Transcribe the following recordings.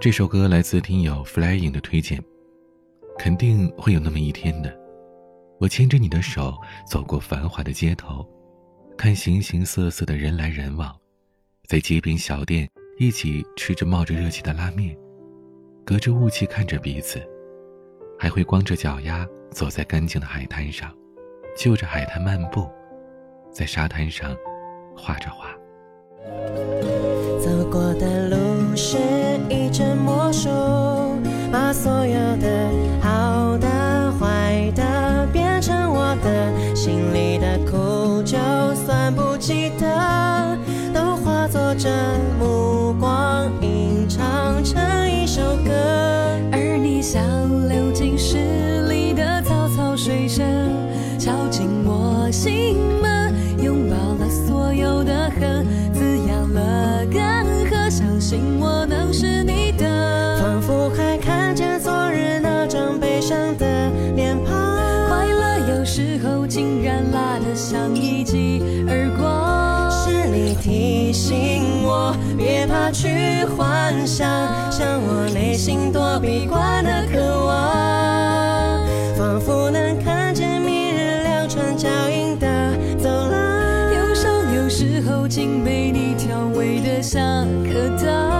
这首歌来自听友 Flying 的推荐，肯定会有那么一天的。我牵着你的手走过繁华的街头，看形形色色的人来人往，在街边小店一起吃着冒着热气的拉面，隔着雾气看着彼此，还会光着脚丫走在干净的海滩上，就着海滩漫步，在沙滩上画着画。走过的路是一阵魔术，把所有的好的、坏的变成我的，心里的苦就算不记得，都化作这目光，吟唱成一首歌。而你像流进诗里的草草水声，敲进我心门，拥抱了所有的恨，滋养了干涸，相信我能是你的。仿佛还看见昨日那张悲伤的脸庞，快乐有时候竟然辣得像一记耳光。是你提醒我别怕去幻想，像我内心躲避惯的渴望，仿佛能看见明日两串脚印的走廊。忧伤有时候竟被你调味得像颗糖。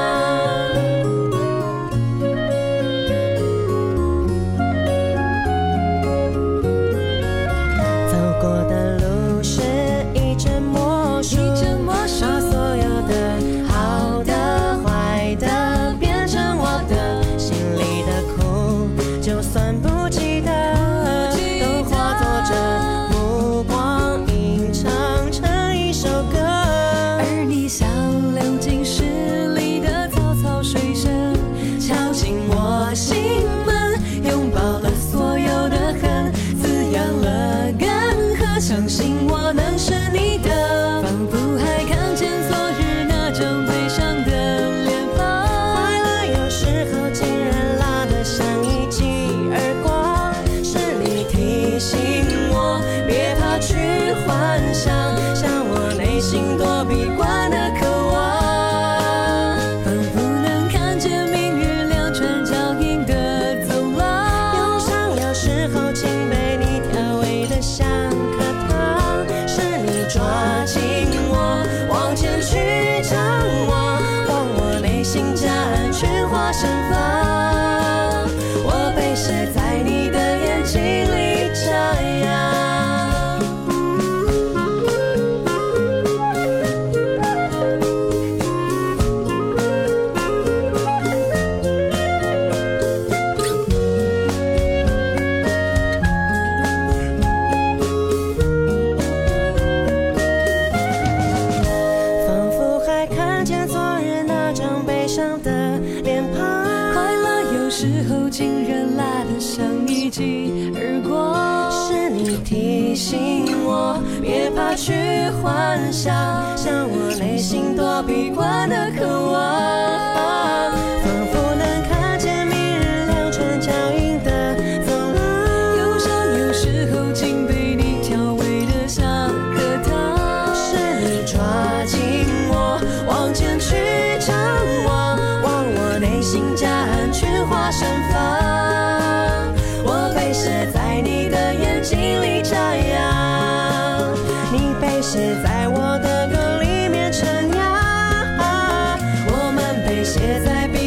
习惯的渴望。仿佛能看见明日两串脚印的走廊。忧伤有时候竟被你调味的像颗糖，是你抓紧时候竟然辣得像一记耳光。是你提醒我别怕去幻想，像我内心躲避惯的渴望，写在笔